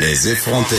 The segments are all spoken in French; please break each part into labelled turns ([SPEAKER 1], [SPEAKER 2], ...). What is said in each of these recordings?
[SPEAKER 1] Les effrontés.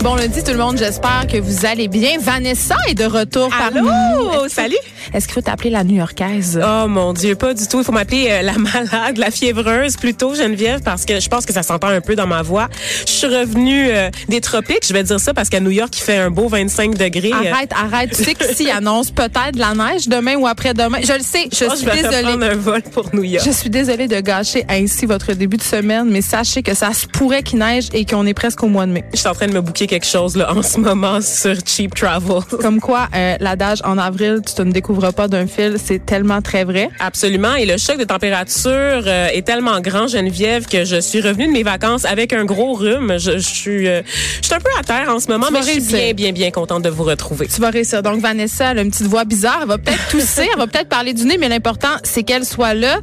[SPEAKER 2] Bon lundi tout le monde, j'espère que vous allez bien. Vanessa est de retour parmi nous.
[SPEAKER 3] Allô, salut.
[SPEAKER 2] Est-ce qu'il faut t'appeler la New-Yorkaise?
[SPEAKER 3] Oh mon Dieu, pas du tout. Il faut m'appeler euh, la malade, la fiévreuse plutôt, Geneviève, parce que je pense que ça s'entend un peu dans ma voix. Je suis revenue euh, des tropiques, je vais dire ça parce qu'à New York, il fait un beau 25 degrés. euh.
[SPEAKER 2] Arrête, arrête. Tu sais que s'il annonce peut-être de la neige demain ou après-demain, je le sais, je
[SPEAKER 3] Oh,
[SPEAKER 2] suis
[SPEAKER 3] je vais
[SPEAKER 2] désolée.
[SPEAKER 3] prendre un vol pour New York.
[SPEAKER 2] Je suis désolée de gâcher ainsi votre début de semaine, mais sachez que ça se pourrait qu'il neige et qu'on est presque au mois de mai.
[SPEAKER 3] Je suis en train de me booker quelque chose là en ce moment sur Cheap Travel.
[SPEAKER 2] Comme quoi, euh, l'adage en avril, tu te ne découvres pas d'un fil, c'est tellement très vrai.
[SPEAKER 3] Absolument. Et le choc de température euh, est tellement grand, Geneviève, que je suis revenue de mes vacances avec un gros rhume. Je, je suis, euh, je suis un peu à terre en ce moment,
[SPEAKER 2] Tu
[SPEAKER 3] mais je suis bien, bien, bien contente de vous retrouver.
[SPEAKER 2] Tu vas réussir. Donc, Vanessa, elle a une petite voix bizarre. Elle va peut-être tousser, elle va peut-être parler du nez, mais l'important, c'est qu'elle soit là.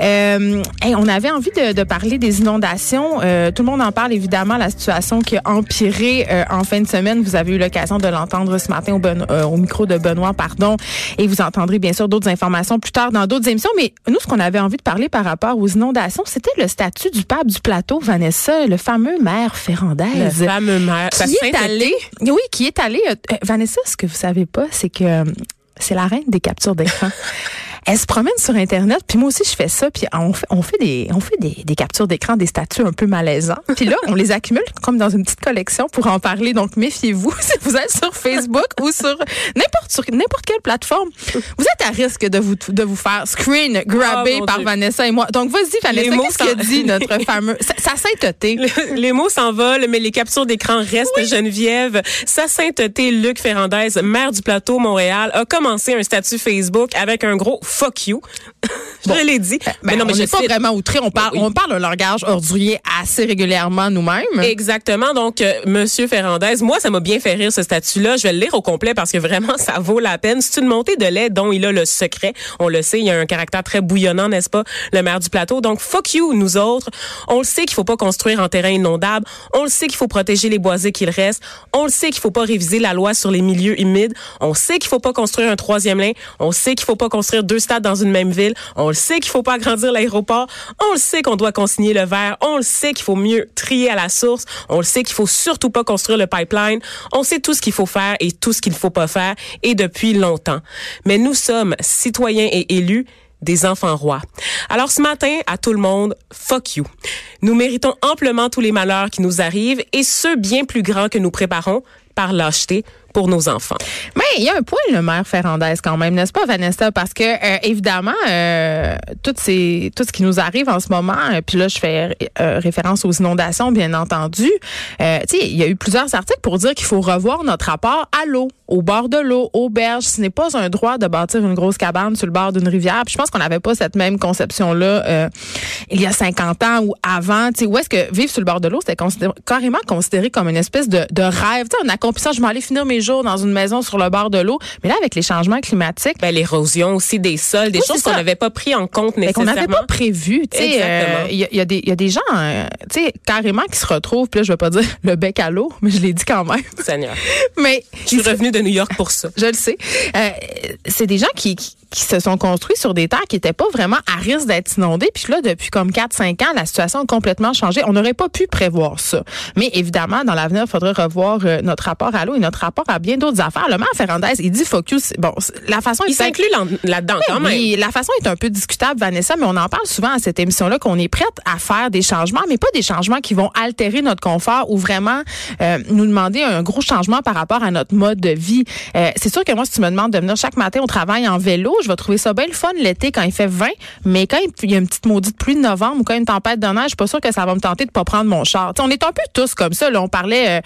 [SPEAKER 2] Euh, hey, on avait envie de, de parler des inondations. Tout le monde en parle, évidemment, la situation qui a empiré euh, en fin de semaine. Vous avez eu l'occasion de l'entendre ce matin au, Ben- euh, au micro de Benoît, pardon. Et vous entendrez bien sûr d'autres informations plus tard dans d'autres émissions. Mais nous, ce qu'on avait envie de parler par rapport aux inondations, c'était le statut du pape du plateau, Vanessa, le fameux maire
[SPEAKER 3] Le
[SPEAKER 2] Ferrandaise
[SPEAKER 3] fameux maire.
[SPEAKER 2] qui est allé, oui, qui est allé. euh, Vanessa, ce que vous savez pas, c'est que c'est la reine des captures d'écran. Elle se promène sur Internet, puis moi aussi je fais ça, puis on fait, on fait des, on fait des, des captures d'écran, des statuts un peu malaisants. Puis là, on les accumule comme dans une petite collection pour en parler. Donc méfiez-vous si vous êtes sur Facebook ou sur n'importe sur n'importe quelle plateforme. Vous êtes à risque de vous de vous faire screen grabber
[SPEAKER 3] Oh, mon
[SPEAKER 2] par
[SPEAKER 3] Dieu.
[SPEAKER 2] Vanessa et moi. Donc vas-y Vanessa,
[SPEAKER 3] Les mots
[SPEAKER 2] qu'est-ce que dit notre fameux sa, sa sainteté?
[SPEAKER 3] Les mots s'envolent, mais les captures d'écran restent. Geneviève, sa sainteté, Luc Ferrandez, maire du plateau Montréal, a commencé un statut Facebook avec un gros fuck you. je l'ai dit.
[SPEAKER 2] Ben,
[SPEAKER 3] mais non, mais
[SPEAKER 2] on
[SPEAKER 3] je
[SPEAKER 2] n'est pas
[SPEAKER 3] cite.
[SPEAKER 2] vraiment outré. On parle,
[SPEAKER 3] Oui.
[SPEAKER 2] on parle un langage ordurier assez régulièrement nous-mêmes.
[SPEAKER 3] Exactement. Donc, euh, Monsieur Ferrandez, moi, ça m'a bien fait rire ce statut-là. Je vais le lire au complet parce que vraiment, ça vaut la peine. C'est une montée de lait dont il a le secret. On le sait, il a un caractère très bouillonnant, n'est-ce pas, le maire du plateau. Donc, fuck you, nous autres. On le sait qu'il faut pas construire en terrain inondable. On le sait qu'il faut protéger les boisés qu'il reste. On le sait qu'il faut pas réviser la loi sur les milieux humides. On sait qu'il faut pas construire un troisième lien. On sait qu'il faut pas construire deux dans une même ville. On le sait qu'il faut pas agrandir l'aéroport. On le sait qu'on doit consigner le verre. On le sait qu'il faut mieux trier à la source. On le sait qu'il faut surtout pas construire le pipeline. On sait tout ce qu'il faut faire et tout ce qu'il faut pas faire et depuis longtemps. Mais nous sommes citoyens et élus des enfants rois. Alors ce matin, à tout le monde, fuck you. Nous méritons amplement tous les malheurs qui nous arrivent et ceux bien plus grands que nous préparons par lâcheté nos enfants.
[SPEAKER 2] Mais il y a un point, le maire Ferrandez, quand même, n'est-ce pas, Vanessa? Parce que, euh, évidemment, euh, tout, tout ce qui nous arrive en ce moment, euh, puis là, je fais euh, référence aux inondations, bien entendu. Euh, il y a eu plusieurs articles pour dire qu'il faut revoir notre rapport à l'eau, au bord de l'eau, aux berges. Ce n'est pas un droit de bâtir une grosse cabane sur le bord d'une rivière. Puis je pense qu'on n'avait pas cette même conception-là euh, il y a 50 ans ou avant. Tu sais, où est-ce que vivre sur le bord de l'eau, c'était considéré- carrément considéré comme une espèce de, de rêve. Tu sais, en accomplissant, je m'allais finir mes jours dans une maison sur le bord de l'eau. Mais là, avec les changements climatiques,
[SPEAKER 3] Ben, l'érosion aussi des sols, des
[SPEAKER 2] Oui,
[SPEAKER 3] choses qu'on n'avait pas pris en compte
[SPEAKER 2] mais qu'on
[SPEAKER 3] nécessairement.
[SPEAKER 2] n'avait pas prévu. Tu sais,
[SPEAKER 3] Exactement.
[SPEAKER 2] euh, il y, a- il y a des- il y a des gens, euh, tu sais, carrément qui se retrouvent. Puis là, je vais pas dire le bec à l'eau, mais je l'ai dit quand même.
[SPEAKER 3] Seigneur.
[SPEAKER 2] mais
[SPEAKER 3] Je suis revenue de New York pour ça.
[SPEAKER 2] je le sais. Euh, c'est des gens qui, qui, qui se sont construits sur des terres qui n'étaient pas vraiment à risque d'être inondées. Puis là, depuis comme 4-5 ans, la situation a complètement changé. On n'aurait pas pu prévoir ça. Mais évidemment, dans l'avenir, il faudrait revoir euh, notre rapport à l'eau et notre rapport à bien d'autres affaires. Le maire Ferrandez, il dit focus. Bon, la façon
[SPEAKER 3] Il s'inclut là- là-dedans quand même.
[SPEAKER 2] oui, la façon est un peu discutable, Vanessa, mais on en parle souvent à cette émission-là qu'on est prête à faire des changements, mais pas des changements qui vont altérer notre confort ou vraiment euh, nous demander un gros changement par rapport à notre mode de vie. Euh, c'est sûr que moi, si tu me demandes de venir chaque matin au travail en vélo, je vais trouver ça bien le fun l'été quand il fait 20, mais quand il y a une petite maudite pluie de novembre ou quand il y a une tempête de neige, je suis pas sûre que ça va me tenter de pas prendre mon char. T'sais, on est un peu tous comme ça. Là. On parlait,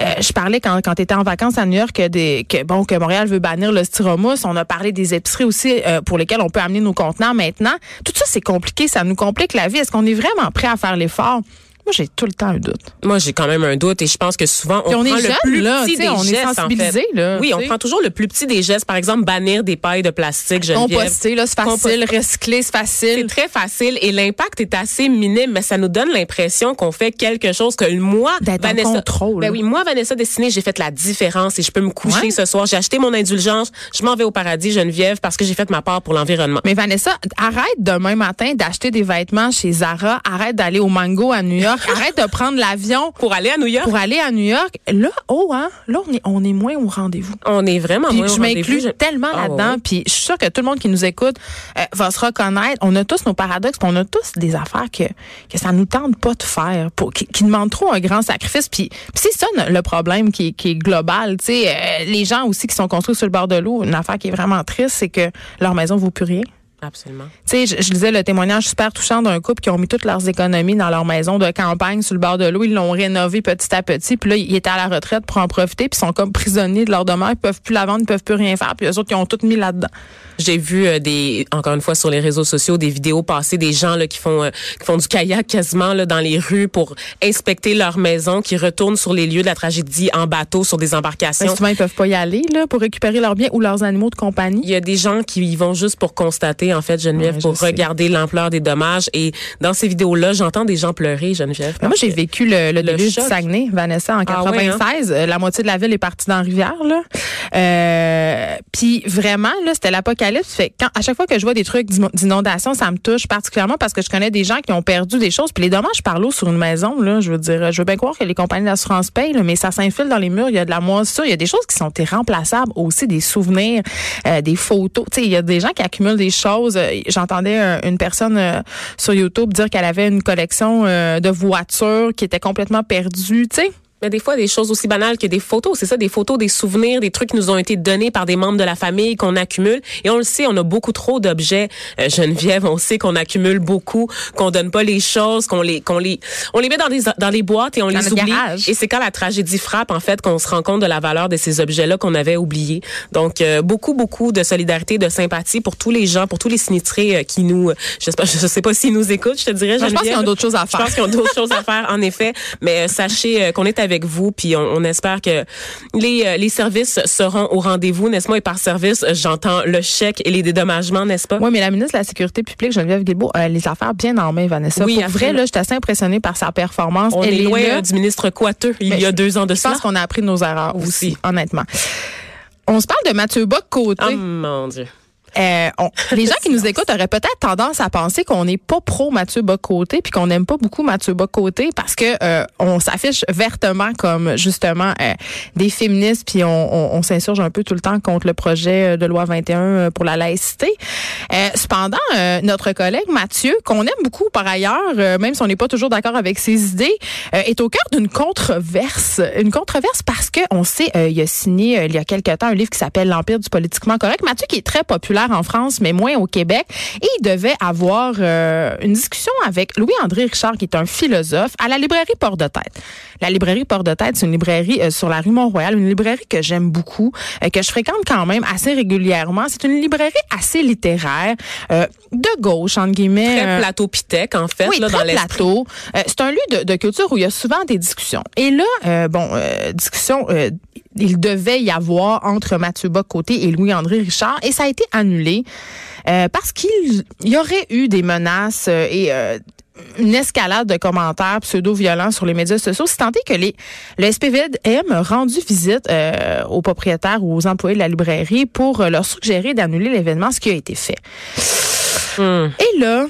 [SPEAKER 2] euh, je parlais quand, tu étais en vacances à New York que, des, que, bon, que Montréal veut bannir le styromousse. On a parlé des épiceries aussi pour lesquelles on peut amener nos contenants maintenant. Tout ça, c'est compliqué. Ça nous complique la vie. Est-ce qu'on est vraiment prêt à faire l'effort? Moi, j'ai tout le temps un doute.
[SPEAKER 3] Moi, j'ai quand même un doute et je pense que souvent, on,
[SPEAKER 2] on
[SPEAKER 3] prend
[SPEAKER 2] est
[SPEAKER 3] le plus
[SPEAKER 2] là,
[SPEAKER 3] petit des
[SPEAKER 2] on
[SPEAKER 3] gestes.
[SPEAKER 2] est sensibilisé.
[SPEAKER 3] en fait.
[SPEAKER 2] Là,
[SPEAKER 3] oui, on prend toujours le plus petit des gestes. Par exemple, bannir des pailles de plastique, Geneviève.
[SPEAKER 2] Composter, là, c'est facile.
[SPEAKER 3] Composter.
[SPEAKER 2] Recycler, c'est facile.
[SPEAKER 3] C'est très facile et l'impact est assez minime, mais ça nous donne l'impression qu'on fait quelque chose que moi,
[SPEAKER 2] D'être en
[SPEAKER 3] Vanessa,
[SPEAKER 2] contrôle.
[SPEAKER 3] Ben oui, moi, Vanessa Destinée, j'ai fait la différence et je peux me coucher
[SPEAKER 2] Ouais.
[SPEAKER 3] ce soir. J'ai acheté mon indulgence. Je m'en vais au paradis, Geneviève, parce que j'ai fait ma part pour l'environnement.
[SPEAKER 2] Mais Vanessa, arrête demain matin d'acheter des vêtements chez Zara. Arrête d'aller au Mango à New York. arrête de prendre l'avion
[SPEAKER 3] Pour aller à New York,
[SPEAKER 2] pour aller à New York. Là, oh, hein, là, on est, on est moins au rendez-vous.
[SPEAKER 3] on est vraiment
[SPEAKER 2] Puis
[SPEAKER 3] moins au
[SPEAKER 2] je m'inclus
[SPEAKER 3] rendez-vous. Je-
[SPEAKER 2] tellement
[SPEAKER 3] Ah,
[SPEAKER 2] là-dedans. Puis je suis sûre que tout le monde qui nous écoute euh, va se reconnaître. On a tous nos paradoxes, puis on a tous des affaires que que ça nous tente pas de faire, pour, qui, qui demandent trop un grand sacrifice. Puis, puis c'est ça le problème qui, est- qui est global. Tu sais, euh, les gens aussi qui sont construits sur le bord de l'eau, une affaire qui est vraiment triste, c'est que leur maison vaut plus rien.
[SPEAKER 3] Absolument.
[SPEAKER 2] Tu sais, je, je lisais le témoignage super touchant d'un couple qui ont mis toutes leurs économies dans leur maison de campagne sur le bord de l'eau. Ils l'ont rénové petit à petit. Puis là, ils étaient à la retraite pour en profiter. Puis ils sont comme prisonniers de leur demeure. Ils peuvent plus la vendre, ils peuvent plus rien faire. Puis eux autres, ils ont tout mis là-dedans.
[SPEAKER 3] J'ai vu euh, des encore une fois sur les réseaux sociaux des vidéos passer des gens là qui font euh, qui font du kayak quasiment là dans les rues pour inspecter leur maison, qui retournent sur les lieux de la tragédie en bateau sur des embarcations.
[SPEAKER 2] souvent, ils peuvent pas y aller là, pour récupérer leurs biens ou leurs animaux de compagnie.
[SPEAKER 3] Il y a des gens qui y vont juste pour constater, en fait, Geneviève,
[SPEAKER 2] Ouais,
[SPEAKER 3] pour regarder l'ampleur des dommages. Et dans ces vidéos-là, j'entends des gens pleurer, Geneviève.
[SPEAKER 2] Moi, j'ai vécu le, le,
[SPEAKER 3] le
[SPEAKER 2] déluge du. Saguenay, Vanessa, en
[SPEAKER 3] Ah ouais,
[SPEAKER 2] 96. Euh, La moitié de la ville est partie dans la rivière. Là. Euh, Puis vraiment, là, c'était l'apocalypse. Fait quand, à chaque fois que je vois des trucs d'inondation, ça me touche particulièrement parce que je connais des gens qui ont perdu des choses. Puis les dommages par l'eau sur une maison, là, je veux dire, je veux bien croire que les compagnies d'assurance payent, là, mais ça s'infile dans les murs. Il y a de la moisissure. Il y a des choses qui sont irremplaçables aussi, des souvenirs, euh, des photos. Tu sais, il y a des gens qui accumulent des choses. Euh, J'entendais une personne euh, sur YouTube dire qu'elle avait une collection euh, de voitures qui était complètement perdue. Tu sais,
[SPEAKER 3] Mais des fois, des choses aussi banales que des photos. C'est ça, des photos, des souvenirs, des trucs qui nous ont été donnés par des membres de la famille qu'on accumule. Et on le sait, on a beaucoup trop d'objets. Euh, Geneviève, on sait qu'on accumule beaucoup, qu'on donne pas les choses, qu'on les, qu'on les, on les met dans des, dans les boîtes et on
[SPEAKER 2] Dans
[SPEAKER 3] les oublie.
[SPEAKER 2] garage.
[SPEAKER 3] Et c'est quand la tragédie frappe, en fait, qu'on se rend compte de la valeur de ces objets-là qu'on avait oubliés. Donc, euh, beaucoup, beaucoup de solidarité, de sympathie pour tous les gens, pour tous les sinistrés euh, qui nous, euh, je sais pas, je sais pas s'ils nous écoutent, je te dirais,
[SPEAKER 2] je pense qu'ils ont d'autres choses à
[SPEAKER 3] Je
[SPEAKER 2] faire.
[SPEAKER 3] pense qu'ils ont d'autres choses à faire, en effet. Mais euh, sachez qu'on est avec vous, puis on, on espère que les, euh, les services seront au rendez-vous, n'est-ce pas? Et par service, euh, j'entends le chèque et les dédommagements, n'est-ce pas?
[SPEAKER 2] Oui, mais la ministre de la Sécurité publique, Geneviève Guilbeault, a les affaires bien en main, Vanessa.
[SPEAKER 3] Oui,
[SPEAKER 2] Pour vrai, là, j'étais assez impressionnée par sa performance.
[SPEAKER 3] On
[SPEAKER 2] Elle
[SPEAKER 3] est loin
[SPEAKER 2] là.
[SPEAKER 3] euh, du ministre Coiteux, il
[SPEAKER 2] Mais
[SPEAKER 3] y a
[SPEAKER 2] je-
[SPEAKER 3] deux ans de
[SPEAKER 2] Je
[SPEAKER 3] cela.
[SPEAKER 2] pense qu'on a appris de nos erreurs aussi,
[SPEAKER 3] Aussi.
[SPEAKER 2] honnêtement. On se parle de Mathieu Bock côté.
[SPEAKER 3] Oh mon Dieu.
[SPEAKER 2] Euh, on- les gens qui nous écoutent auraient peut-être tendance à penser qu'on n'est pas pro Mathieu Bocoté puis qu'on n'aime pas beaucoup Mathieu Bocoté parce que euh, on s'affiche vertement comme justement euh, des féministes puis on, on, on s'insurge un peu tout le temps contre le projet euh, de loi 21 euh, pour la laïcité. Euh, cependant, notre collègue Mathieu, qu'on aime beaucoup par ailleurs, même si on n'est pas toujours d'accord avec ses idées, est au cœur d'une controverse. Une controverse parce que on sait, il a signé il y a quelque temps un livre qui s'appelle L'Empire du politiquement correct. Mathieu qui est très populaire en France, mais moins au Québec. Et il devait avoir euh, une discussion avec Louis-André Richard, qui est un philosophe, à la librairie Port-de-Tête. La librairie Port-de-Tête, c'est une librairie euh, sur la rue Mont-Royal, une librairie que j'aime beaucoup, euh, que je fréquente quand même assez régulièrement. C'est une librairie assez littéraire, de gauche, entre guillemets.
[SPEAKER 3] Très plateau Pitec, en fait,
[SPEAKER 2] oui,
[SPEAKER 3] là,
[SPEAKER 2] très
[SPEAKER 3] dans
[SPEAKER 2] plateau. C'est un lieu de, de culture où il y a souvent des discussions. Et là, bon, discussion, il devait y avoir entre Mathieu Bock-Côté et Louis-André Richard, et ça a été annulé euh, parce qu'il il y aurait eu des menaces euh, et euh, une escalade de commentaires pseudo-violents sur les médias sociaux, si tant est que les, le SPVM a rendu visite euh, aux propriétaires ou aux employés de la librairie pour euh, leur suggérer d'annuler l'événement, ce qui a été fait.
[SPEAKER 3] Hum.
[SPEAKER 2] Et là,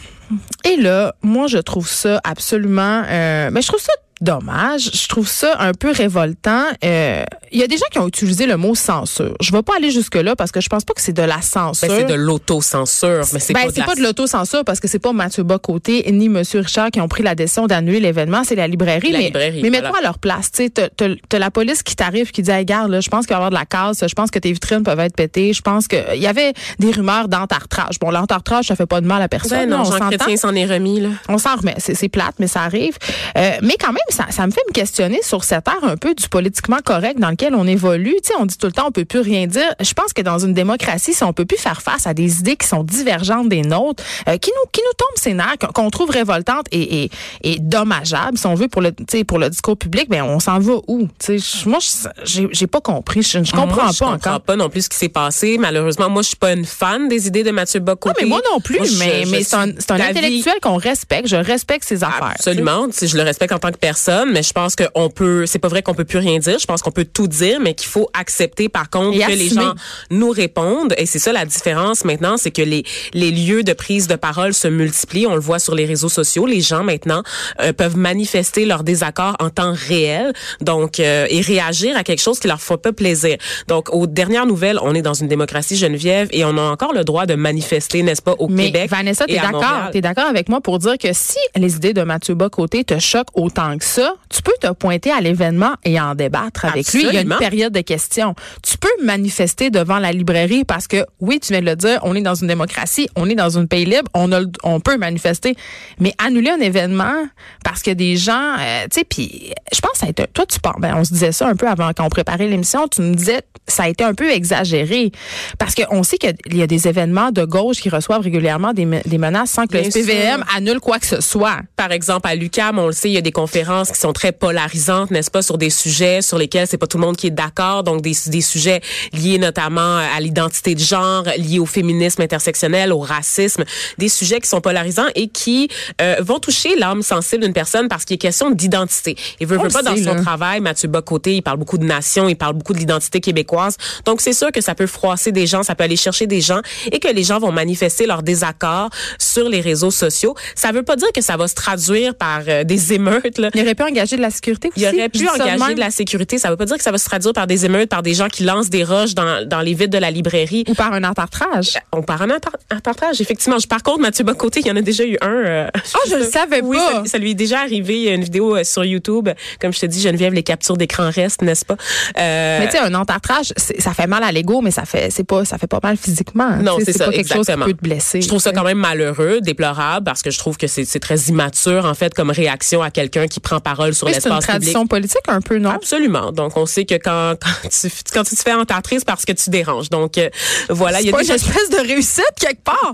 [SPEAKER 2] et là, moi, je trouve ça absolument. Euh, ben, je trouve ça dommage. Je trouve ça un peu révoltant. Euh, Il y a des gens qui ont utilisé le mot censure. Je vais pas aller jusque-là parce que je pense pas que c'est de la censure.
[SPEAKER 3] Ben, c'est de l'autocensure, mais c'est
[SPEAKER 2] Ben,
[SPEAKER 3] pas de la
[SPEAKER 2] pas de l'autocensure parce que c'est pas Mathieu Bocoté ni M. Richard qui ont pris la décision d'annuler l'événement, c'est la librairie.
[SPEAKER 3] La
[SPEAKER 2] mais
[SPEAKER 3] librairie,
[SPEAKER 2] mais
[SPEAKER 3] voilà.
[SPEAKER 2] mets-toi à leur place. Tu sais, t'as- t'as t'as la police qui t'arrive qui dit hey, regarde, là, je pense qu'il va y avoir de la casse, je pense que tes vitrines peuvent être pétées, je pense que il y avait des rumeurs d'entartrage. Bon, l'entartrage, ça fait pas de mal à personne.
[SPEAKER 3] Ben non,
[SPEAKER 2] on
[SPEAKER 3] Jean. Chrétien s'en est remis, là.
[SPEAKER 2] On s'en remet, c'est c'est plate, mais ça arrive. Euh, mais quand même, ça, ça me fait me questionner sur cette ère un peu du politiquement correct dans lequel on évolue. Tu sais, on dit tout le temps on peut plus rien dire. Je pense que dans une démocratie, si on peut plus faire face à des idées qui sont divergentes des nôtres, euh, qui nous qui nous tombent ses nerfs, qu'on- trouve révoltantes et, et, et dommageables, si on veut pour le tu sais, pour le discours public, ben on s'en va où? Tu sais, je- moi je- j'ai j'ai pas compris, je, je comprends
[SPEAKER 3] Moi,
[SPEAKER 2] pas
[SPEAKER 3] je comprends
[SPEAKER 2] encore.
[SPEAKER 3] pas non plus ce qui s'est passé. Malheureusement, moi, je suis pas une fan des idées de Mathieu Bocoté.
[SPEAKER 2] Non, mais moi non plus,
[SPEAKER 3] Moi, je-
[SPEAKER 2] mais, mais c'est un, un intellectuel qu'on respecte. Je respecte ses affaires.
[SPEAKER 3] Absolument. Tu sais, Je le respecte en tant que personne, mais je pense qu'on peut, c'est pas vrai qu'on peut plus rien dire. Je pense qu'on peut tout dire, mais qu'il faut accepter par contre
[SPEAKER 2] Et
[SPEAKER 3] que les gens nous répondent. Et c'est ça la différence maintenant, c'est que les, les lieux de prise de parole se multiplient. On le voit sur les réseaux sociaux. Les gens maintenant euh, peuvent manifester leur désaccord en temps réel, donc euh, et réagir à quelque chose qui leur fait pas plaisir. Donc aux dernières nouvelles, on est dans une démocratie Geneviève et on a encore le droit de manifester, n'est-ce pas, au
[SPEAKER 2] Mais
[SPEAKER 3] Québec.
[SPEAKER 2] Vanessa, t'es d'accord? T'es d'accord avec moi pour dire que si les idées de Mathieu Bocoté te choquent autant que ça, tu peux te pointer à l'événement et en débattre avec lui. Il y a une période de questions. Tu peux manifester devant la librairie parce que, oui, tu viens de le dire, on est dans une démocratie, on est dans un pays libre, on, a, on peut manifester. Mais annuler un événement parce que des gens, euh, tu sais, puis je pense que ça a été, toi, tu penses, ben, on se disait ça un peu avant qu'on préparait l'émission, tu nous disais, ça a été un peu exagéré. Parce qu'on sait qu'il y a des événements de gauche qui reçoivent régulièrement des, me- des menaces sans que le
[SPEAKER 3] Bien sûr.
[SPEAKER 2] annule quoi que ce soit.
[SPEAKER 3] par exemple, à l'UCAM, on le sait, il y a des conférences qui sont très polarisantes, n'est-ce pas, sur des sujets sur lesquels c'est pas tout le monde qui est d'accord, donc des, des sujets liés notamment à l'identité de genre, liés au féminisme intersectionnel, au racisme, des sujets qui sont polarisants et qui euh, vont toucher l'âme sensible d'une personne parce qu'il est question d'identité. Il veut, veut pas dans son
[SPEAKER 2] là.
[SPEAKER 3] travail, Mathieu Bocoté, il parle beaucoup de nation, il parle beaucoup de l'identité québécoise. Donc c'est sûr que ça peut froisser des gens, ça peut aller chercher des gens et que les gens vont manifester leur désaccord sur les réseaux sociaux. Ça veut pas dire que ça va se traduire par euh, des émeutes là.
[SPEAKER 2] Il aurait pu engager de la sécurité aussi.
[SPEAKER 3] Il aurait pu engager de la sécurité. Ça veut pas dire que ça va se traduire par des émeutes, par des gens qui lancent des roches dans, dans les vides de la librairie.
[SPEAKER 2] Ou par un entartrage.
[SPEAKER 3] On part en entar- en partage, effectivement. Par contre, Mathieu Bocoté, il y en a déjà eu un. euh,
[SPEAKER 2] Ah, je le savais
[SPEAKER 3] oui,
[SPEAKER 2] pas.
[SPEAKER 3] Ça, ça lui est déjà arrivé. Il y a une vidéo euh, sur YouTube. Comme je te dis, Geneviève, les captures d'écran restent, n'est-ce pas? Euh,
[SPEAKER 2] Mais tu sais, un entartrage, ça fait mal à l'ego, mais ça fait, c'est pas, ça fait pas mal physiquement.
[SPEAKER 3] Non, c'est ça,
[SPEAKER 2] pas quelque chose qui peut te blesser.
[SPEAKER 3] Je trouve ça quand même malheureux, déplorable, parce que je trouve que c'est très immature, en fait, comme réaction à quelqu'un qui prend parole sur
[SPEAKER 2] Oui, c'est une
[SPEAKER 3] l'espace public.
[SPEAKER 2] tradition politique un peu, non?
[SPEAKER 3] Absolument. Donc, on sait que quand, quand, tu, quand tu te fais entartrer, c'est parce que tu déranges. Donc, euh, voilà. Il y
[SPEAKER 2] C'est
[SPEAKER 3] a
[SPEAKER 2] pas
[SPEAKER 3] des
[SPEAKER 2] une espèce de réussite quelque part.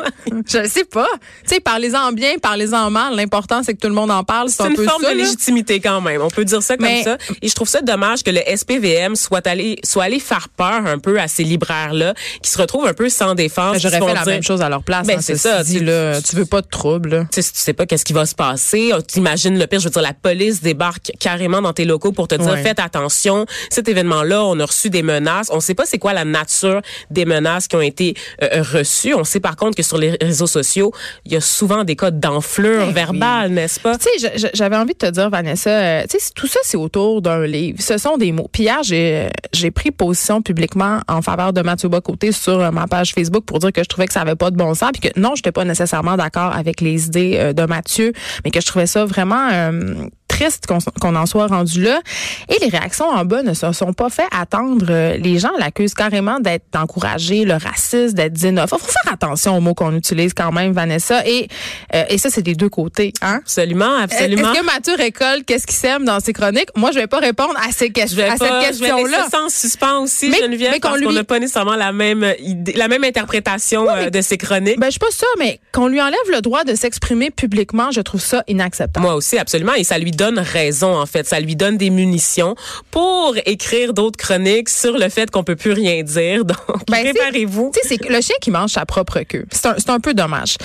[SPEAKER 2] je le sais pas. Tu sais, parlez-en bien, parlez-en mal. L'important, c'est que tout le monde en parle. C'est
[SPEAKER 3] C'est
[SPEAKER 2] un
[SPEAKER 3] une
[SPEAKER 2] peu
[SPEAKER 3] forme
[SPEAKER 2] ça,
[SPEAKER 3] de
[SPEAKER 2] là.
[SPEAKER 3] légitimité quand même. On peut dire ça comme
[SPEAKER 2] Mais-
[SPEAKER 3] ça. Et je trouve ça dommage que le SPVM soit allé, soit allé faire peur un peu à ces libraires-là, qui se retrouvent un peu sans défense.
[SPEAKER 2] J'aurais fait la
[SPEAKER 3] dire-
[SPEAKER 2] même chose à leur place.
[SPEAKER 3] Ben,
[SPEAKER 2] hein,
[SPEAKER 3] c'est ça,
[SPEAKER 2] dit,
[SPEAKER 3] tu-
[SPEAKER 2] là, tu veux pas de trouble.
[SPEAKER 3] Tu sais, tu sais pas qu'est-ce qui va se passer, tu imagines le pire, je veux dire, la police débarque carrément dans tes locaux pour te dire,
[SPEAKER 2] Ouais.
[SPEAKER 3] faites attention, cet événement-là, on a reçu des menaces. On sait pas c'est quoi la nature des menaces qui ont été euh, reçues. On sait par contre que sur les réseaux sociaux, il y a souvent des cas d'enflure
[SPEAKER 2] Ben
[SPEAKER 3] verbale, n'est-ce pas?
[SPEAKER 2] Tu sais, j'avais envie de te dire, Vanessa, euh, tu sais, tout ça, c'est autour d'un livre. Ce sont des mots. Puis hier, j'ai j'ai pris position publiquement en faveur de Mathieu Bocoté sur euh, ma page Facebook pour dire que je trouvais que ça avait pas de bon sens, puis que non, j'étais pas nécessairement d'accord avec les idées euh, de Mathieu, mais que je trouvais ça vraiment euh, triste qu'on en soit rendu là. Et les réactions en bas ne se sont pas fait attendre. Euh, Les gens l'accusent carrément d'être encouragé, le racisme, d'être xénophobe. Faut faire attention aux mots qu'on utilise quand même, Vanessa. Et, euh, et ça, c'est des deux côtés. Hein?
[SPEAKER 3] Absolument, absolument.
[SPEAKER 2] Est-ce que Mathieu récolte qu'est-ce qu'il sème dans ses chroniques? Moi, je vais pas répondre à, ces que-
[SPEAKER 3] Je vais
[SPEAKER 2] à
[SPEAKER 3] pas,
[SPEAKER 2] cette
[SPEAKER 3] je vais
[SPEAKER 2] question-là.
[SPEAKER 3] en suspens aussi,
[SPEAKER 2] Mais-
[SPEAKER 3] Geneviève,
[SPEAKER 2] mais qu'on
[SPEAKER 3] parce qu'on
[SPEAKER 2] lui-
[SPEAKER 3] n'a pas nécessairement la même idée, la même interprétation
[SPEAKER 2] mais-
[SPEAKER 3] euh, de ces chroniques.
[SPEAKER 2] Ben, je suis pas sûre, mais qu'on lui enlève le droit de s'exprimer publiquement, je trouve ça inacceptable.
[SPEAKER 3] Moi aussi, absolument. Et ça lui donne raison, en fait. Ça lui donne des munitions pour écrire d'autres chroniques sur le fait qu'on peut plus rien dire. Donc,
[SPEAKER 2] Ben,
[SPEAKER 3] préparez-vous.
[SPEAKER 2] Tu sais, c'est le chien qui mange sa propre queue. C'est un, c'est un peu dommage.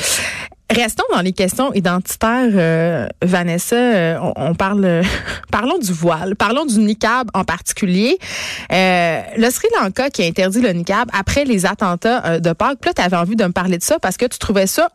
[SPEAKER 2] Restons dans les questions identitaires, euh, Vanessa. euh, on, on parle, euh, parlons du voile, parlons du niqab en particulier. Euh, le Sri Lanka qui a interdit le niqab après les attentats de Pâques. Puis là, tu avais envie de me parler de ça parce que tu trouvais ça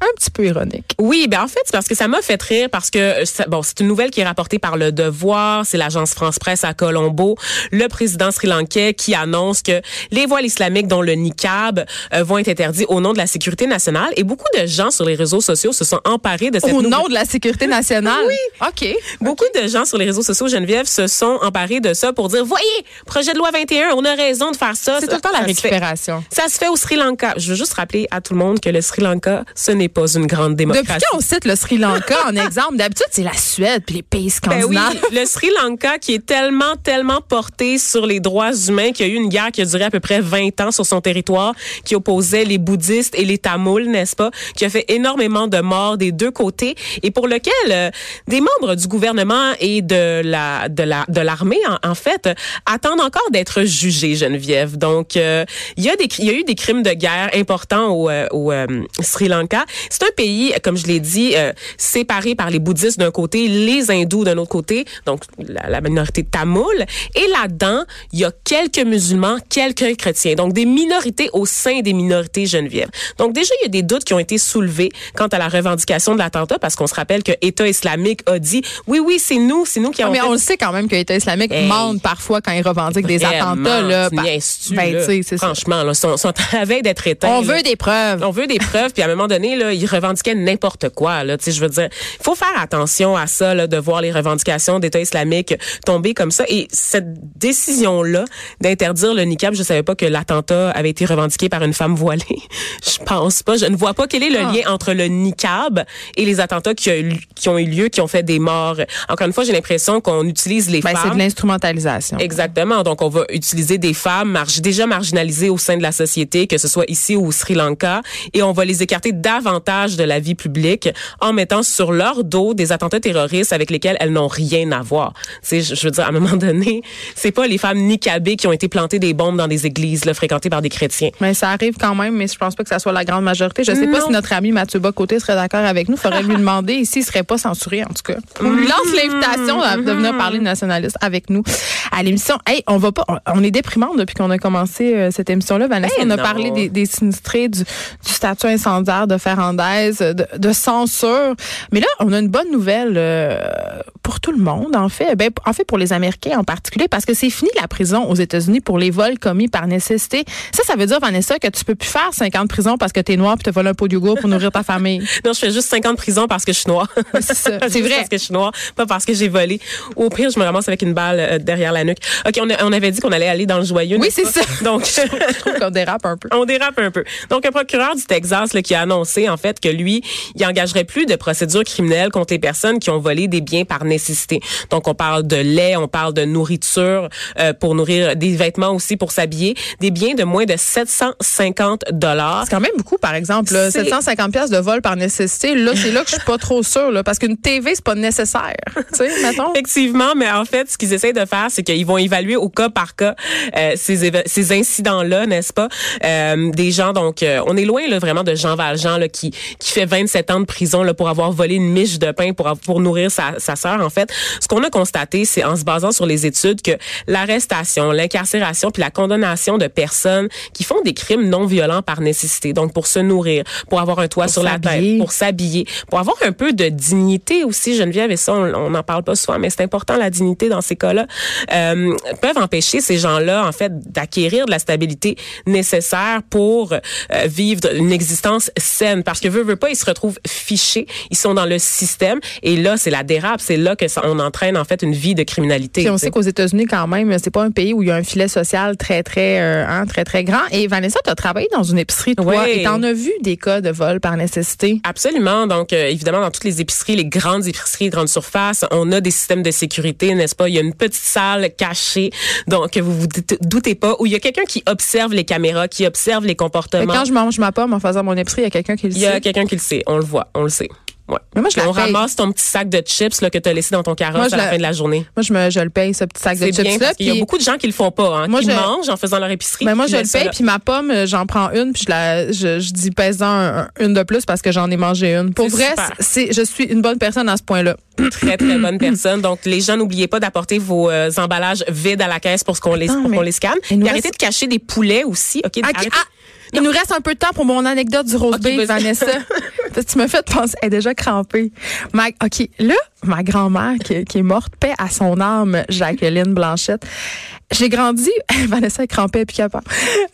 [SPEAKER 2] un petit peu ironique.
[SPEAKER 3] Oui, ben en fait, c'est parce que ça m'a fait rire parce que euh, ça- bon, c'est une nouvelle qui est rapportée par le Devoir, c'est l'agence France Presse à Colombo, le président sri-lankais qui annonce que les voiles islamiques dont le niqab euh, vont être interdits au nom de la sécurité nationale et beaucoup de gens sur les réseaux sociaux se sont emparés de cette
[SPEAKER 2] Au nom de la sécurité nationale? Oui. OK.
[SPEAKER 3] Beaucoup de gens sur les réseaux sociaux, Geneviève, se sont emparés de ça pour dire, voyez, projet de loi 21, on a raison de faire ça.
[SPEAKER 2] C'est tout le temps la récupération.
[SPEAKER 3] Ça se fait au Sri Lanka. Je veux juste rappeler à tout le monde que le Sri Lanka, ce n'est pas une grande démocratie.
[SPEAKER 2] Depuis quand on cite le Sri Lanka en exemple? D'habitude, c'est la Suède puis les pays
[SPEAKER 3] Ben oui,
[SPEAKER 2] scandinaves.
[SPEAKER 3] le Sri Lanka qui est tellement, tellement porté sur les droits humains qu'il y a eu une guerre qui a duré à peu près 20 ans sur son territoire, qui opposait les bouddhistes et les tamouls, n'est-ce pas, qui a fait énormément de morts des deux côtés et pour lequel euh, des membres du gouvernement et de la de la de l'armée en, en fait attendent encore d'être jugés, Geneviève. Donc euh, il y a des il y a eu des crimes de guerre importants au, euh, au euh, Sri Lanka. C'est un pays, comme je l'ai dit, euh, séparé par les bouddhistes d'un côté, les hindous d'un autre côté, donc la, la minorité tamoule. Et là-dedans, il y a quelques musulmans, quelques chrétiens, donc des minorités au sein des minorités Geneviève. Donc déjà, il y a des doutes qui ont été soulevés quant à la revendication de l'attentat, parce qu'on se rappelle que État islamique a dit, oui, oui, c'est nous, c'est nous qui
[SPEAKER 2] Ah,
[SPEAKER 3] avons
[SPEAKER 2] mais on le sait quand même que l'État islamique
[SPEAKER 3] Hey.
[SPEAKER 2] mente parfois quand il revendique des attentats. Là, par- ben,
[SPEAKER 3] là? Franchement, là, sont, sont à la veille d'être éteints.
[SPEAKER 2] On
[SPEAKER 3] là.
[SPEAKER 2] veut des preuves.
[SPEAKER 3] On veut des preuves, puis à un moment donné, là, ils revendiquaient n'importe quoi. Là, je veux dire, il faut faire attention à ça, là, de voir les revendications d'État islamique tomber comme ça. Et cette décision-là d'interdire le niqab, je savais pas que l'attentat avait été revendiqué par une femme voilée. Je pense pas. Je ne vois pas quel est le
[SPEAKER 2] Ah.
[SPEAKER 3] lien entre le niqab et les attentats qui, a eu- qui ont eu lieu, qui ont fait des morts. Encore une fois, j'ai l'impression qu'on utilise les
[SPEAKER 2] Ben, c'est
[SPEAKER 3] femmes.
[SPEAKER 2] de l'instrumentalisation.
[SPEAKER 3] Exactement. Donc, on va utiliser des femmes déjà marginalisées au sein de la société, que ce soit ici ou au Sri Lanka, et on va les écarter davantage de la vie publique en mettant sur leur dos des attentats terroristes avec lesquels elles n'ont rien à voir. Tu sais, je, je veux dire, à un moment donné, c'est pas les femmes niqabées qui ont été plantées des bombes dans des églises là, fréquentées par des chrétiens.
[SPEAKER 2] Mais ça arrive quand même, mais je pense pas que ça soit la grande majorité. Je sais pas si notre ami Mathieu Bocoté serait d'accord avec nous. Faudrait lui demander ici, il serait pas censuré, en tout cas. On lui lance l'invitation à- de venir parler de nationaliste avec nous à l'émission. Hey, on va pas, on- est déprimante depuis qu'on a commencé euh, cette émission-là. Vanessa,
[SPEAKER 3] Ben
[SPEAKER 2] on a
[SPEAKER 3] non.
[SPEAKER 2] parlé des, des sinistrés, du, du statut incendiaire de De, de censure. Mais là, on a une bonne nouvelle euh, pour tout le monde, en fait. Ben, en fait, pour les Américains en particulier, parce que c'est fini la prison aux États-Unis pour les vols commis par nécessité. Ça, ça veut dire, Vanessa, que tu peux plus faire 50 ans de prison parce que t'es noir puis t'as volé un pot de yogourt pour nourrir ta famille.
[SPEAKER 3] Non, je fais juste 50 prisons parce que je suis noire.
[SPEAKER 2] C'est vrai.
[SPEAKER 3] Parce que je suis noire, pas parce que j'ai volé. Au pire, je me ramasse avec une balle euh, derrière la nuque. OK, on, a- on avait dit qu'on allait aller dans le joyeux.
[SPEAKER 2] Oui, c'est ça.
[SPEAKER 3] Donc,
[SPEAKER 2] Je trouve qu'on dérape un peu.
[SPEAKER 3] on dérape un peu. Donc, un procureur du Texas là, qui a annoncé en fait que lui, il engagerait plus de procédures criminelles contre les personnes qui ont volé des biens par nécessité. Donc, on parle de lait, on parle de nourriture euh, pour nourrir, des vêtements aussi pour s'habiller, des biens de moins de 750 dollars.
[SPEAKER 2] C'est quand même beaucoup, par exemple. là.
[SPEAKER 3] C'est-
[SPEAKER 2] 750 pièces de vol par nécessité. Là, c'est là que je suis pas trop sûre, là, parce qu'une TV, c'est pas nécessaire. tu sais, mettons.
[SPEAKER 3] Effectivement, mais en fait, ce qu'ils essayent de faire, c'est qu'ils vont évaluer au cas par cas euh, ces, ces incidents-là, n'est-ce pas? Euh, des gens, donc, euh, on est loin là, vraiment de Jean Valjean là, qui, qui fait 27 ans de prison là, pour avoir volé une miche de pain pour, pour nourrir sa, sa sœur. En fait, ce qu'on a constaté, c'est en se basant sur les études que l'arrestation, l'incarcération puis la condamnation de personnes qui font des crimes non violents par nécessité, donc pour se nourrir, pour avoir un toit
[SPEAKER 2] Pour
[SPEAKER 3] sur la tête, pour s'habiller, pour avoir un peu de dignité aussi, Geneviève, et ça, on n'en parle pas souvent, mais c'est important, la dignité dans ces cas-là, euh, peuvent empêcher ces gens-là, en fait, d'acquérir de la stabilité nécessaire pour euh, vivre une existence saine. Parce que, veut, veut pas, ils se retrouvent fichés, ils sont dans le système, et là, c'est la dérape, c'est là que ça, on entraîne, en fait, une vie de criminalité.
[SPEAKER 2] Puis on sait qu'aux États-Unis, quand même, c'est pas un pays où il y a un filet social très, très, euh, hein, très, très grand. Et Vanessa, tu as travaillé dans une épicerie, toi,
[SPEAKER 3] Ouais.
[SPEAKER 2] et t'en as vu des cas de vol par nécessité?
[SPEAKER 3] Absolument. Donc, euh, évidemment, dans toutes les épiceries, les grandes épiceries, les grandes surfaces, on a des systèmes de sécurité, n'est-ce pas? Il y a une petite salle cachée, donc vous vous doutez- pas, où il y a quelqu'un qui observe les caméras, qui observe les comportements.
[SPEAKER 2] quand je mange ma pomme en faisant mon épicerie, il y a quelqu'un qui le
[SPEAKER 3] Il y a quelqu'un qui le sait. On le voit. On le sait. Ouais.
[SPEAKER 2] Mais moi, je la
[SPEAKER 3] on
[SPEAKER 2] paye.
[SPEAKER 3] ramasse ton petit sac de chips là, que tu as laissé dans ton carrosse à la,
[SPEAKER 2] la-
[SPEAKER 3] fin de la journée.
[SPEAKER 2] Moi, je, me, je le paye, ce petit sac de chips-là.
[SPEAKER 3] qu'il y a beaucoup de gens qui le font pas, hein,
[SPEAKER 2] Moi,
[SPEAKER 3] qui
[SPEAKER 2] je-
[SPEAKER 3] mangent en faisant leur épicerie.
[SPEAKER 2] Ben moi, je le paye, puis ma pomme, euh, j'en prends une, puis je, la, je, je dis pèse-en un- un- une de plus parce que j'en ai mangé une. Pour vrai, c'est, je suis une bonne personne à ce point-là.
[SPEAKER 3] très très bonne personne. Donc les gens n'oubliez pas d'apporter vos euh, emballages vides à la caisse pour ce qu'on les
[SPEAKER 2] Attends,
[SPEAKER 3] pour
[SPEAKER 2] mais
[SPEAKER 3] qu'on les scanne.
[SPEAKER 2] il
[SPEAKER 3] Et arrêtez
[SPEAKER 2] reste-
[SPEAKER 3] de cacher des poulets aussi. OK,
[SPEAKER 2] Ah, ah! Il nous reste un peu de temps pour mon anecdote du rose
[SPEAKER 3] Ok,
[SPEAKER 2] beef,
[SPEAKER 3] vas-y.
[SPEAKER 2] Vanessa. tu me fais penser, elle est déjà crampée. Ma, OK, là, ma grand-mère qui, qui est morte, paix à son âme, Jacqueline Blanchette. J'ai grandi, Vanessa est crampée puis capable.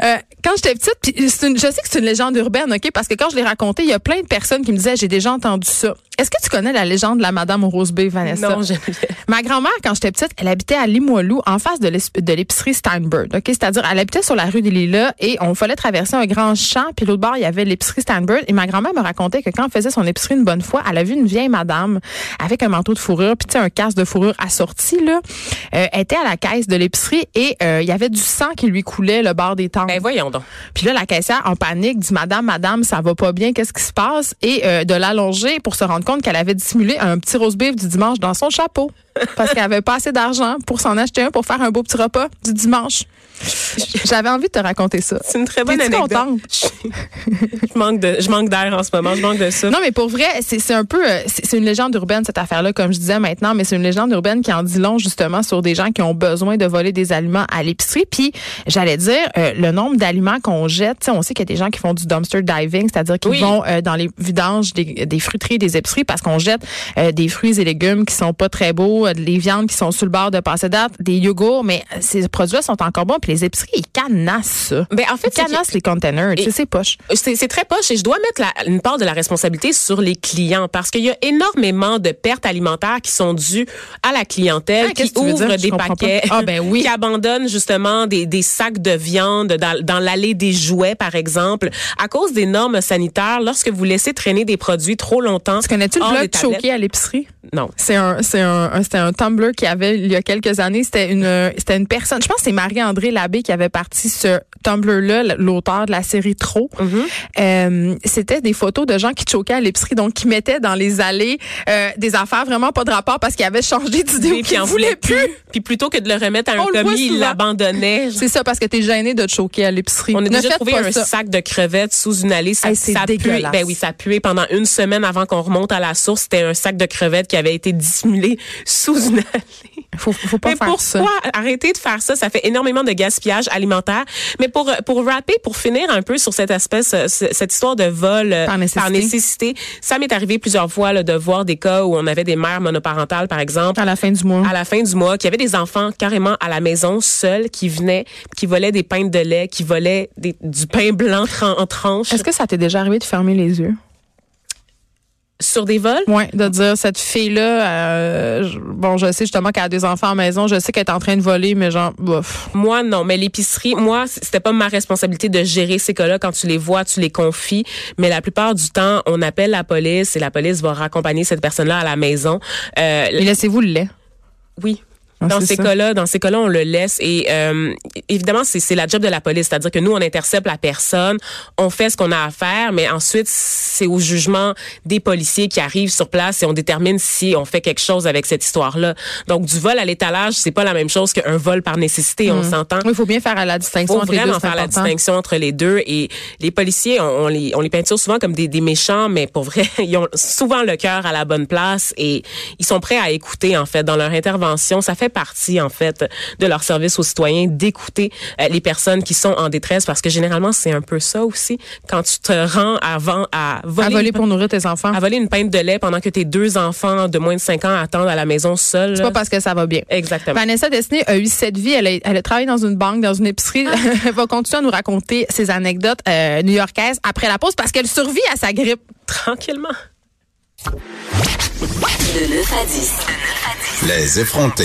[SPEAKER 2] Euh, quand j'étais petite, puis une- je sais que c'est une légende urbaine, OK, parce que quand je l'ai raconté, il y a plein de personnes qui me disaient, j'ai déjà entendu ça. Est-ce que tu connais la légende de la Madame au rose beef, Vanessa?
[SPEAKER 3] Non, bien.
[SPEAKER 2] Ma grand-mère, quand j'étais petite, elle habitait à Limoilou, en face de l'épicerie Steinberg. Ok, C'est-à-dire, elle habitait sur la rue des Lilas et on fallait traverser un grand champ, puis l'autre bord, il y avait l'épicerie Steinberg. Et ma grand-mère me racontait que quand elle faisait son épicerie une bonne fois, elle a vu une vieille madame avec un manteau de fourrure, puis tu sais, un casque de fourrure assorti, là. Euh, était à la caisse de l'épicerie et euh, il y avait du sang qui lui coulait le bord des tempes.
[SPEAKER 3] Ben voyons donc.
[SPEAKER 2] Puis là, la caissière, en panique, dit Madame, Madame, ça va pas bien, qu'est-ce qui se passe? Et euh, de l'allonger pour se rendre qu'elle avait dissimulé un petit rose beef du dimanche dans son chapeau. Parce qu'elle avait pas assez d'argent pour s'en acheter un pour faire un beau petit repas du dimanche. J'avais envie de te raconter ça.
[SPEAKER 3] C'est une très bonne anecdote.
[SPEAKER 2] contente?
[SPEAKER 3] Je manque de, je manque d'air en ce moment. Je manque de ça.
[SPEAKER 2] Non, mais pour vrai, c'est c'est un peu, euh, c'est une légende urbaine cette affaire-là, comme je disais maintenant, mais c'est une légende urbaine qui en dit long justement sur des gens qui ont besoin de voler des aliments à l'épicerie. Puis j'allais dire euh, le nombre d'aliments qu'on jette. tu sais, On sait qu'il y a des gens qui font du dumpster diving, c'est-à-dire qu'ils
[SPEAKER 3] Oui.
[SPEAKER 2] vont euh, dans les vidanges des, des fruiteries, des épiceries, parce qu'on jette euh, des fruits et légumes qui sont pas très beaux, des viandes qui sont sur le bord de passer date, des yogourts, mais ces produits-là sont encore bons. Les épiceries, ils canassent ça.
[SPEAKER 3] Ben, en fait,
[SPEAKER 2] ils canassent les containers. Tu sais, c'est poche.
[SPEAKER 3] C'est c'est très poche et je dois mettre la- une part de la responsabilité sur les clients parce qu'il y a énormément de pertes alimentaires qui sont dues à la clientèle
[SPEAKER 2] Ah,
[SPEAKER 3] qui ouvre des paquets.
[SPEAKER 2] Ah, ben oui.
[SPEAKER 3] qui abandonnent justement des, des sacs de viande dans, dans l'allée des jouets par exemple à cause des normes sanitaires. Lorsque vous laissez traîner des produits trop longtemps,
[SPEAKER 2] Tu connais-tu le blog choqué à l'épicerie?
[SPEAKER 3] Non.
[SPEAKER 2] C'est un, c'est un, un- c'était un Tumblr qui avait il y a quelques années. C'était une, c'était une personne. Je pense que c'est Marie-André Labbé qui avait parti ce Tumblr-là, l'auteur de la série Trop.
[SPEAKER 3] Mm-hmm.
[SPEAKER 2] Euh, c'était des photos de gens qui choquaient à l'épicerie, donc qui mettaient dans les allées euh, des affaires vraiment pas de rapport parce qu'ils avaient changé d'idée ou
[SPEAKER 3] Puis
[SPEAKER 2] qu'ils
[SPEAKER 3] en
[SPEAKER 2] voulaient plus.
[SPEAKER 3] Puis plutôt que de le remettre à un commis, il
[SPEAKER 2] souvent.
[SPEAKER 3] l'abandonnait.
[SPEAKER 2] C'est ça parce que t'es gêné de te choquer à l'épicerie.
[SPEAKER 3] On a
[SPEAKER 2] ne
[SPEAKER 3] déjà trouvé un
[SPEAKER 2] ça.
[SPEAKER 3] sac de crevettes sous une allée. Ça,
[SPEAKER 2] Hey,
[SPEAKER 3] ça
[SPEAKER 2] dégueulasse.
[SPEAKER 3] Ben oui, ça puait pendant une semaine avant qu'on remonte à la source. C'était un sac de crevettes qui avait été dissimulé sous une allée.
[SPEAKER 2] Faut, faut pas
[SPEAKER 3] Mais
[SPEAKER 2] faire ça.
[SPEAKER 3] pourquoi arrêter de faire ça? Ça fait énormément de gaspillage alimentaire. Mais pour, pour rapper, pour finir un peu sur cette espèce, euh, ce- cette histoire de vol euh,
[SPEAKER 2] Par nécessité.
[SPEAKER 3] nécessité, ça m'est arrivé plusieurs fois là, de voir des cas où on avait des mères monoparentales, par exemple,
[SPEAKER 2] À la fin du mois.
[SPEAKER 3] à la fin du mois, qui avaient des enfants carrément à la maison seuls, qui venaient, qui volaient des pains de lait, qui volaient des- du pain blanc en tranches
[SPEAKER 2] Est-ce que ça t'est déjà arrivé de fermer les yeux?
[SPEAKER 3] Sur des vols?
[SPEAKER 2] Ouais, de dire cette fille-là, euh, bon, je sais justement qu'elle a des enfants à la maison, je sais qu'elle est en train de voler, mais genre, bof.
[SPEAKER 3] Moi, non. Mais l'épicerie, moi, c'était pas ma responsabilité de gérer ces cas-là. Quand tu les vois, tu les confies. Mais la plupart du temps, on appelle la police et la police va raccompagner cette personne-là à la maison. Euh,
[SPEAKER 2] laissez-vous le lait.
[SPEAKER 3] oui.
[SPEAKER 2] Ah,
[SPEAKER 3] Dans ces cas-là, dans ces cas-là, on le laisse et euh, évidemment c'est la job de la police, c'est-à-dire que nous on intercepte la personne, on fait ce qu'on a à faire, mais ensuite c'est au jugement des policiers qui arrivent sur place et on détermine si on fait quelque chose avec cette histoire-là. Donc du vol à l'étalage, c'est pas la même chose qu'un vol par nécessité, on s'entend.
[SPEAKER 2] Oui, il faut bien faire la distinction
[SPEAKER 3] faut
[SPEAKER 2] entre les deux,
[SPEAKER 3] vraiment faire la distinction entre les deux. Et les policiers, on, on les, on les peinture souvent comme des, des méchants, mais pour vrai, ils ont souvent le cœur à la bonne place et ils sont prêts à écouter, en fait, dans leur intervention. Ça fait partie, en fait, de leur service aux citoyens d'écouter euh, les personnes qui sont en détresse parce que généralement, c'est un peu ça aussi. Quand tu te rends avant à voler,
[SPEAKER 2] À voler pour nourrir tes enfants.
[SPEAKER 3] à voler une pinte de lait pendant que tes deux enfants de moins de 5 ans attendent à la maison seuls.
[SPEAKER 2] C'est pas parce que ça va bien.
[SPEAKER 3] Exactement.
[SPEAKER 2] Vanessa Destiné a eu cette vie. Elle a, elle a travaillé dans une banque, dans une épicerie. elle va continuer à nous raconter ses anecdotes euh, new-yorkaises après la pause parce qu'elle survit à sa grippe.
[SPEAKER 3] Tranquillement.
[SPEAKER 4] De 9 à 10.
[SPEAKER 1] Les effrontés.